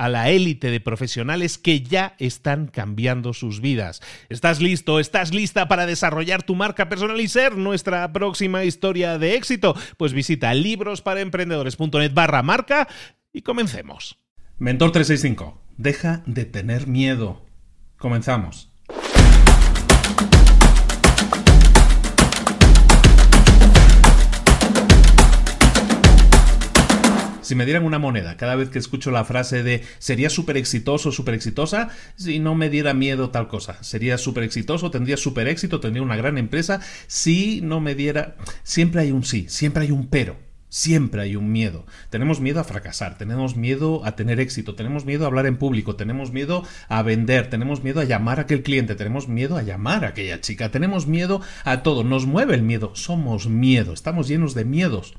a la élite de profesionales que ya están cambiando sus vidas. ¿Estás listo? ¿Estás lista para desarrollar tu marca personal y ser nuestra próxima historia de éxito? Pues visita librosparaemprendedores.net barra marca y comencemos. Mentor 365, deja de tener miedo. Comenzamos. Si me dieran una moneda cada vez que escucho la frase de sería súper exitoso, súper exitosa, si no me diera miedo tal cosa. Sería súper exitoso, tendría súper éxito, tendría una gran empresa, si no me diera... Siempre hay un sí, siempre hay un pero. Siempre hay un miedo. Tenemos miedo a fracasar, tenemos miedo a tener éxito, tenemos miedo a hablar en público, tenemos miedo a vender, tenemos miedo a llamar a aquel cliente, tenemos miedo a llamar a aquella chica, tenemos miedo a todo. Nos mueve el miedo, somos miedo, estamos llenos de miedos.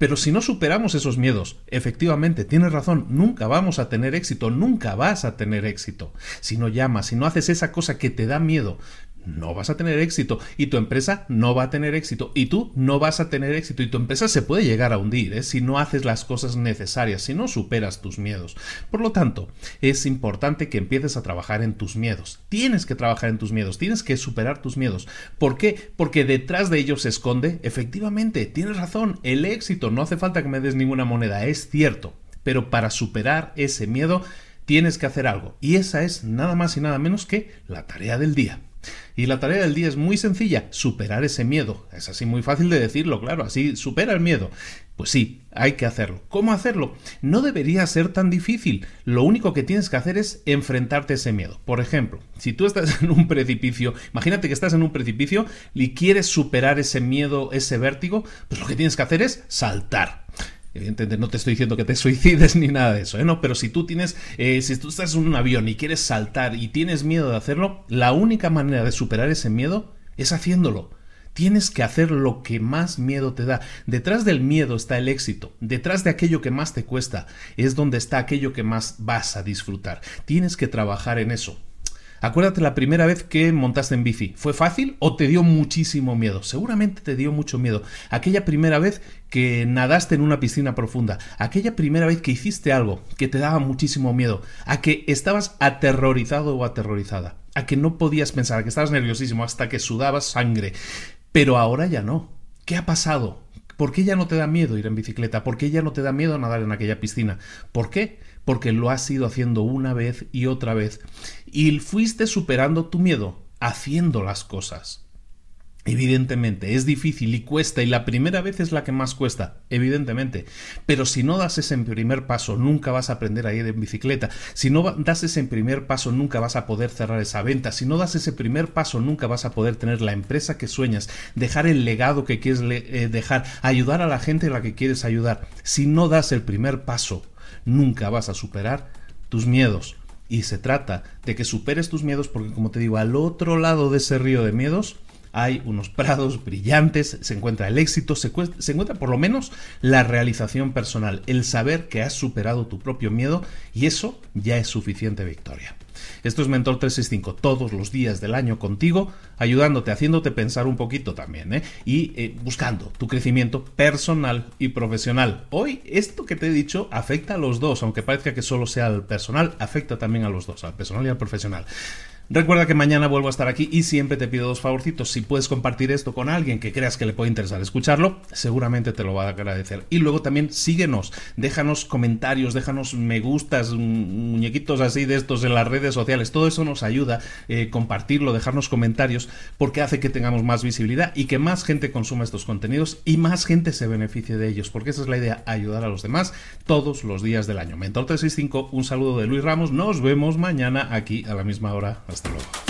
Pero si no superamos esos miedos, efectivamente, tienes razón, nunca vamos a tener éxito, nunca vas a tener éxito. Si no llamas, si no haces esa cosa que te da miedo, no vas a tener éxito y tu empresa no va a tener éxito y tú no vas a tener éxito y tu empresa se puede llegar a hundir ¿eh? si no haces las cosas necesarias, si no superas tus miedos. Por lo tanto, es importante que empieces a trabajar en tus miedos. Tienes que trabajar en tus miedos, tienes que superar tus miedos. ¿Por qué? Porque detrás de ellos se esconde, efectivamente, tienes razón, el éxito. No hace falta que me des ninguna moneda, es cierto. Pero para superar ese miedo, tienes que hacer algo. Y esa es nada más y nada menos que la tarea del día. Y la tarea del día es muy sencilla, superar ese miedo. Es así muy fácil de decirlo, claro, así supera el miedo. Pues sí, hay que hacerlo. ¿Cómo hacerlo? No debería ser tan difícil. Lo único que tienes que hacer es enfrentarte a ese miedo. Por ejemplo, si tú estás en un precipicio, imagínate que estás en un precipicio y quieres superar ese miedo, ese vértigo, pues lo que tienes que hacer es saltar. Evidentemente no te estoy diciendo que te suicides ni nada de eso, ¿eh? No, pero si tú tienes, eh, si tú estás en un avión y quieres saltar y tienes miedo de hacerlo, la única manera de superar ese miedo es haciéndolo. Tienes que hacer lo que más miedo te da. Detrás del miedo está el éxito. Detrás de aquello que más te cuesta es donde está aquello que más vas a disfrutar. Tienes que trabajar en eso. Acuérdate la primera vez que montaste en bici. ¿Fue fácil o te dio muchísimo miedo? Seguramente te dio mucho miedo. Aquella primera vez que nadaste en una piscina profunda. Aquella primera vez que hiciste algo que te daba muchísimo miedo. A que estabas aterrorizado o aterrorizada. A que no podías pensar, a que estabas nerviosísimo hasta que sudabas sangre. Pero ahora ya no. ¿Qué ha pasado? ¿Por qué ya no te da miedo ir en bicicleta? ¿Por qué ya no te da miedo nadar en aquella piscina? ¿Por qué? Porque lo has ido haciendo una vez y otra vez y fuiste superando tu miedo haciendo las cosas. Evidentemente, es difícil y cuesta y la primera vez es la que más cuesta, evidentemente. Pero si no das ese primer paso, nunca vas a aprender a ir en bicicleta. Si no das ese primer paso, nunca vas a poder cerrar esa venta. Si no das ese primer paso, nunca vas a poder tener la empresa que sueñas, dejar el legado que quieres eh, dejar, ayudar a la gente a la que quieres ayudar. Si no das el primer paso, nunca vas a superar tus miedos. Y se trata de que superes tus miedos porque, como te digo, al otro lado de ese río de miedos hay unos prados brillantes, se encuentra el éxito, se, encuentra por lo menos la realización personal, el saber que has superado tu propio miedo y eso ya es suficiente victoria. Esto es Mentor 365, todos los días del año contigo, ayudándote, haciéndote pensar un poquito también, ¿eh? y eh, buscando tu crecimiento personal y profesional. Hoy, esto que te he dicho afecta a los dos, aunque parezca que solo sea al personal, afecta también a los dos, al personal y al profesional. Recuerda que mañana vuelvo a estar aquí y siempre te pido dos favorcitos. Si puedes compartir esto con alguien que creas que le puede interesar escucharlo, seguramente te lo va a agradecer. Y luego también síguenos, déjanos comentarios, déjanos me gustas, muñequitos así de estos en las redes sociales. Todo eso nos ayuda, eh, compartirlo, dejarnos comentarios, porque hace que tengamos más visibilidad y que más gente consuma estos contenidos y más gente se beneficie de ellos, porque esa es la idea, ayudar a los demás todos los días del año. Mentor 365, un saludo de Luis Ramos, nos vemos mañana aquí a la misma hora. Luego.